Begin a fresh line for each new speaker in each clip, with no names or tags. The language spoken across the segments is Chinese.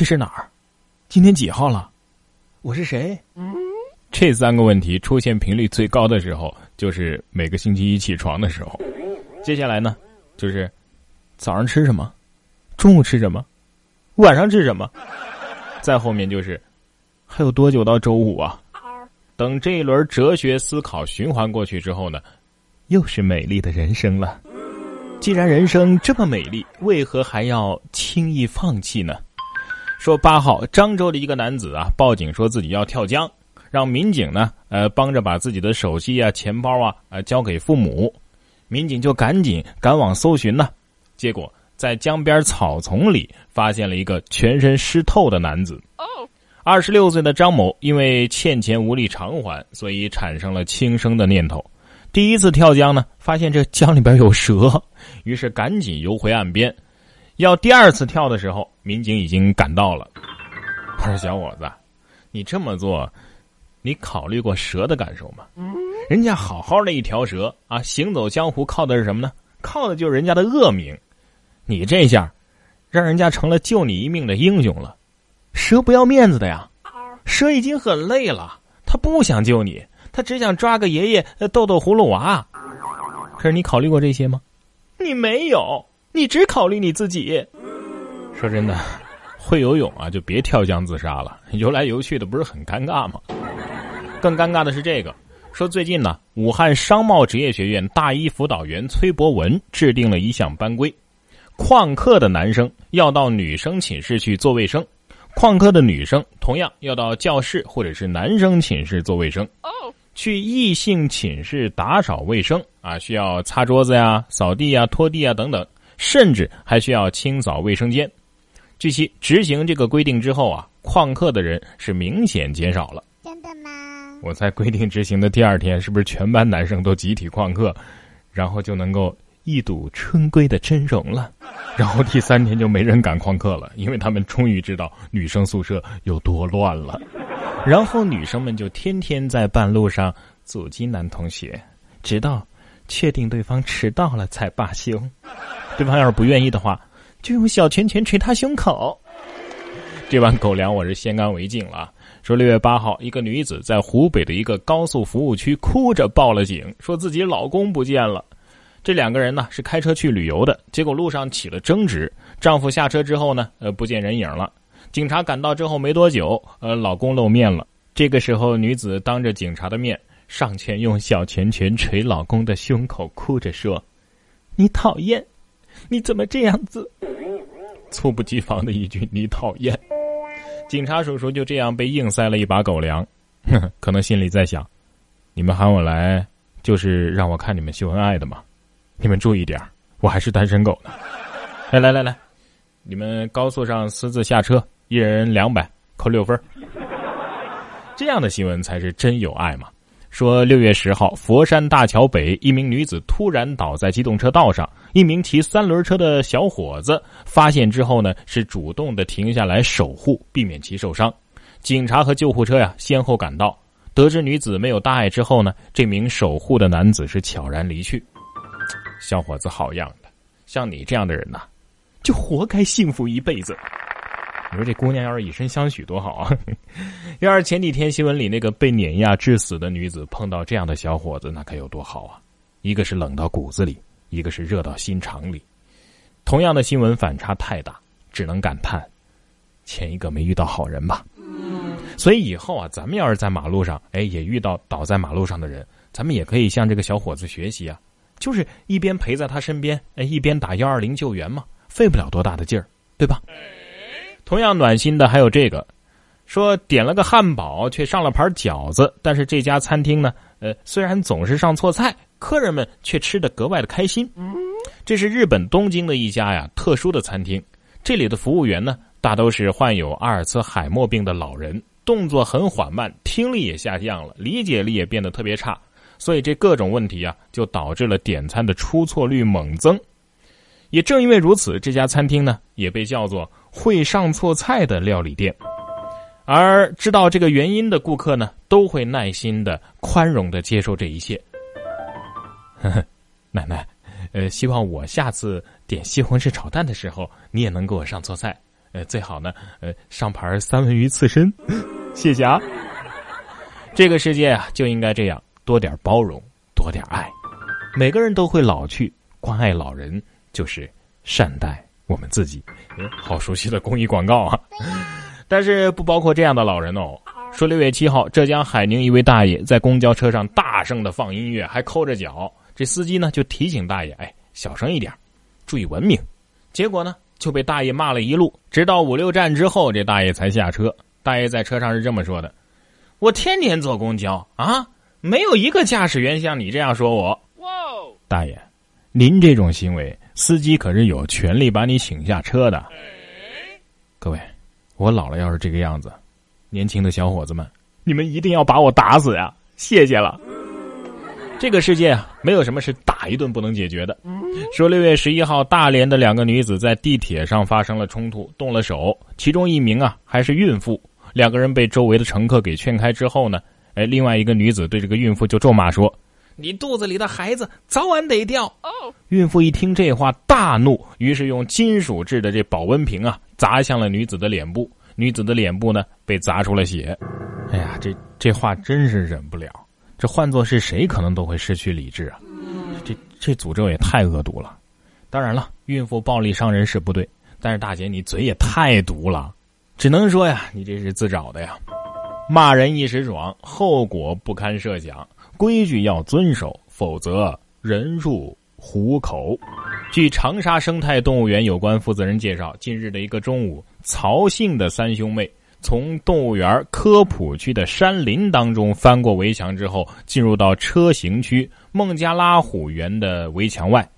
这是哪儿？今天几号了？我是谁？这三个问题出现频率最高的时候，就是每个星期一起床的时候。接下来呢，就是早上吃什么，中午吃什么，晚上吃什么。再后面就是还有多久到周五啊？等这一轮哲学思考循环过去之后呢，又是美丽的人生了。既然人生这么美丽，为何还要轻易放弃呢？说八号，漳州的一个男子啊，报警说自己要跳江，让民警呢，呃，帮着把自己的手机啊、钱包啊，呃，交给父母。民警就赶紧赶往搜寻呢，结果在江边草丛里发现了一个全身湿透的男子。二十六岁的张某因为欠钱无力偿还，所以产生了轻生的念头。第一次跳江呢，发现这江里边有蛇，于是赶紧游回岸边。要第二次跳的时候，民警已经赶到了。他说：“小伙子，你这么做，你考虑过蛇的感受吗？人家好好的一条蛇啊，行走江湖靠的是什么呢？靠的就是人家的恶名。你这下，让人家成了救你一命的英雄了。蛇不要面子的呀，蛇已经很累了，他不想救你，他只想抓个爷爷逗逗葫芦娃。可是你考虑过这些吗？你没有。”你只考虑你自己。说真的，会游泳啊，就别跳江自杀了，游来游去的不是很尴尬吗？更尴尬的是这个，说最近呢，武汉商贸职业学院大一辅导员崔博文制定了一项班规：旷课的男生要到女生寝室去做卫生，旷课的女生同样要到教室或者是男生寝室做卫生。去异性寝室打扫卫生啊，需要擦桌子呀、扫地呀、拖地啊等等。甚至还需要清扫卫生间。据悉，执行这个规定之后啊，旷课的人是明显减少了。
真的吗？
我在规定执行的第二天，是不是全班男生都集体旷课，然后就能够一睹春闺的真容了？然后第三天就没人敢旷课了，因为他们终于知道女生宿舍有多乱了。然后女生们就天天在半路上阻击男同学，直到确定对方迟到了才罢休。对方要是不愿意的话，就用小拳拳捶他胸口。这碗狗粮我是先干为敬了。说六月八号，一个女子在湖北的一个高速服务区哭着报了警，说自己老公不见了。这两个人呢是开车去旅游的，结果路上起了争执，丈夫下车之后呢，呃，不见人影了。警察赶到之后没多久，呃，老公露面了。这个时候，女子当着警察的面上前用小拳拳捶老公的胸口，哭着说：“你讨厌。”你怎么这样子？猝不及防的一句“你讨厌”，警察叔叔就这样被硬塞了一把狗粮，可能心里在想：你们喊我来就是让我看你们秀恩爱的吗？你们注意点我还是单身狗呢。来来来来，你们高速上私自下车，一人两百，扣六分。这样的新闻才是真有爱嘛。说六月十号，佛山大桥北，一名女子突然倒在机动车道上，一名骑三轮车的小伙子发现之后呢，是主动的停下来守护，避免其受伤。警察和救护车呀先后赶到，得知女子没有大碍之后呢，这名守护的男子是悄然离去。小伙子好样的，像你这样的人呐，就活该幸福一辈子。你说这姑娘要是以身相许多好啊！要是前几天新闻里那个被碾压致死的女子碰到这样的小伙子，那该有多好啊！一个是冷到骨子里，一个是热到心肠里。同样的新闻反差太大，只能感叹前一个没遇到好人吧。所以以后啊，咱们要是在马路上，哎，也遇到倒在马路上的人，咱们也可以向这个小伙子学习啊，就是一边陪在他身边，哎，一边打幺二零救援嘛，费不了多大的劲儿，对吧？同样暖心的还有这个，说点了个汉堡，却上了盘饺子。但是这家餐厅呢，呃，虽然总是上错菜，客人们却吃的格外的开心。这是日本东京的一家呀特殊的餐厅，这里的服务员呢，大都是患有阿尔茨海默病的老人，动作很缓慢，听力也下降了，理解力也变得特别差，所以这各种问题啊，就导致了点餐的出错率猛增。也正因为如此，这家餐厅呢，也被叫做。会上错菜的料理店，而知道这个原因的顾客呢，都会耐心的、宽容的接受这一切。奶奶，呃，希望我下次点西红柿炒蛋的时候，你也能给我上错菜。呃，最好呢，呃，上盘三文鱼刺身，谢谢啊。这个世界啊，就应该这样，多点包容，多点爱。每个人都会老去，关爱老人就是善待我们自己。好熟悉的公益广告啊！但是不包括这样的老人哦。说六月七号，浙江海宁一位大爷在公交车上大声的放音乐，还抠着脚。这司机呢就提醒大爷：“哎，小声一点，注意文明。”结果呢就被大爷骂了一路，直到五六站之后，这大爷才下车。大爷在车上是这么说的：“我天天坐公交啊，没有一个驾驶员像你这样说我。”哇大爷，您这种行为，司机可是有权利把你请下车的。各位，我老了要是这个样子。年轻的小伙子们，你们一定要把我打死呀！谢谢了。这个世界啊，没有什么是打一顿不能解决的。说六月十一号，大连的两个女子在地铁上发生了冲突，动了手，其中一名啊还是孕妇。两个人被周围的乘客给劝开之后呢，哎，另外一个女子对这个孕妇就咒骂说：“你肚子里的孩子早晚得掉。”哦，孕妇一听这话大怒，于是用金属制的这保温瓶啊砸向了女子的脸部。女子的脸部呢被砸出了血，哎呀，这这话真是忍不了。这换做是谁，可能都会失去理智啊！这这诅咒也太恶毒了。当然了，孕妇暴力伤人是不对，但是大姐你嘴也太毒了，只能说呀，你这是自找的呀。骂人一时爽，后果不堪设想，规矩要遵守，否则人入虎口。据长沙生态动物园有关负责人介绍，近日的一个中午，曹姓的三兄妹从动物园科普区的山林当中翻过围墙之后，进入到车行区孟加拉虎园的围墙外，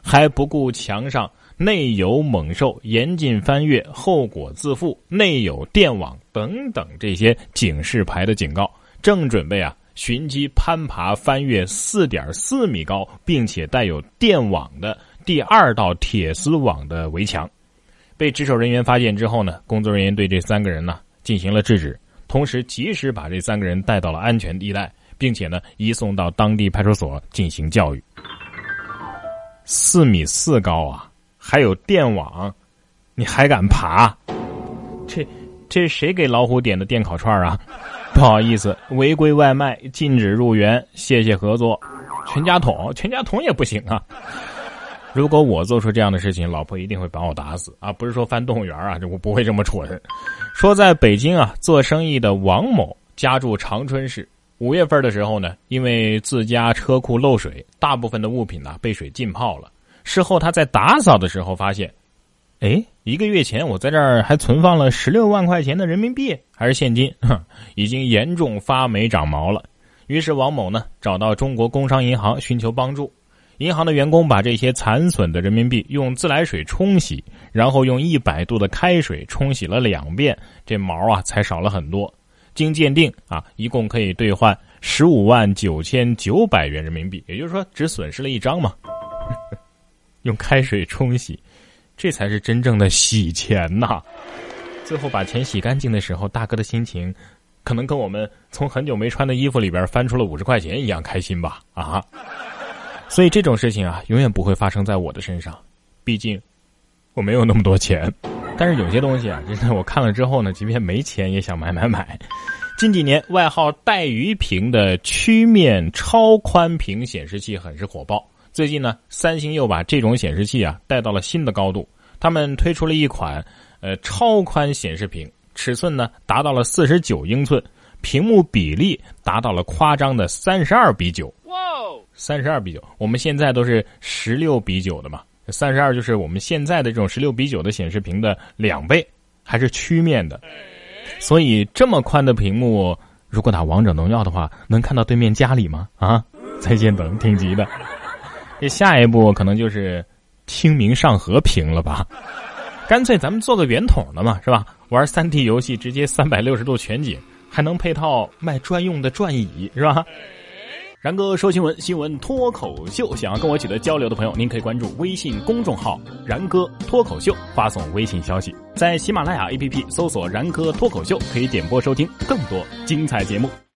还不顾墙上内有猛兽，严禁翻越，后果自负，内有电网等等这些警示牌的警告，正准备啊寻机攀爬翻越四点四米高并且带有电网的。第二道铁丝网的围墙，被值守人员发现之后呢，工作人员对这三个人呢进行了制止，同时及时把这三个人带到了安全地带，并且呢移送到当地派出所进行教育。四米四高啊，还有电网，你还敢爬？这这谁给老虎点的电烤串啊？不好意思，违规外卖，禁止入园，谢谢合作。全家桶，全家桶也不行啊。如果我做出这样的事情，老婆一定会把我打死啊！不是说翻动物园啊，我不会这么蠢。说在北京啊，做生意的王某家住长春市，五月份的时候呢，因为自家车库漏水，大部分的物品呢被水浸泡了。事后他在打扫的时候发现，哎，一个月前我在这儿还存放了十六万块钱的人民币还是现金，哼，已经严重发霉长毛了。于是王某呢找到中国工商银行寻求帮助。银行的员工把这些残损的人民币用自来水冲洗，然后用一百度的开水冲洗了两遍，这毛啊才少了很多。经鉴定啊，一共可以兑换十五万九千九百元人民币，也就是说只损失了一张嘛。用开水冲洗，这才是真正的洗钱呐！最后把钱洗干净的时候，大哥的心情，可能跟我们从很久没穿的衣服里边翻出了五十块钱一样开心吧？啊！所以这种事情啊，永远不会发生在我的身上，毕竟我没有那么多钱。但是有些东西啊，真的我看了之后呢，即便没钱也想买买买。近几年，外号“带鱼屏”的曲面超宽屏显示器很是火爆。最近呢，三星又把这种显示器啊带到了新的高度，他们推出了一款呃超宽显示屏，尺寸呢达到了四十九英寸，屏幕比例达到了夸张的三十二比九。哇三十二比九，我们现在都是十六比九的嘛，三十二就是我们现在的这种十六比九的显示屏的两倍，还是曲面的，所以这么宽的屏幕，如果打王者荣耀的话，能看到对面家里吗？啊，在线等挺急的，这下一步可能就是清明上河平了吧？干脆咱们做个圆筒的嘛，是吧？玩三 D 游戏直接三百六十度全景，还能配套卖专用的转椅，是吧？然哥说新闻，新闻脱口秀。想要跟我取得交流的朋友，您可以关注微信公众号“然哥脱口秀”，发送微信消息，在喜马拉雅 APP 搜索“然哥脱口秀”，可以点播收听更多精彩节目。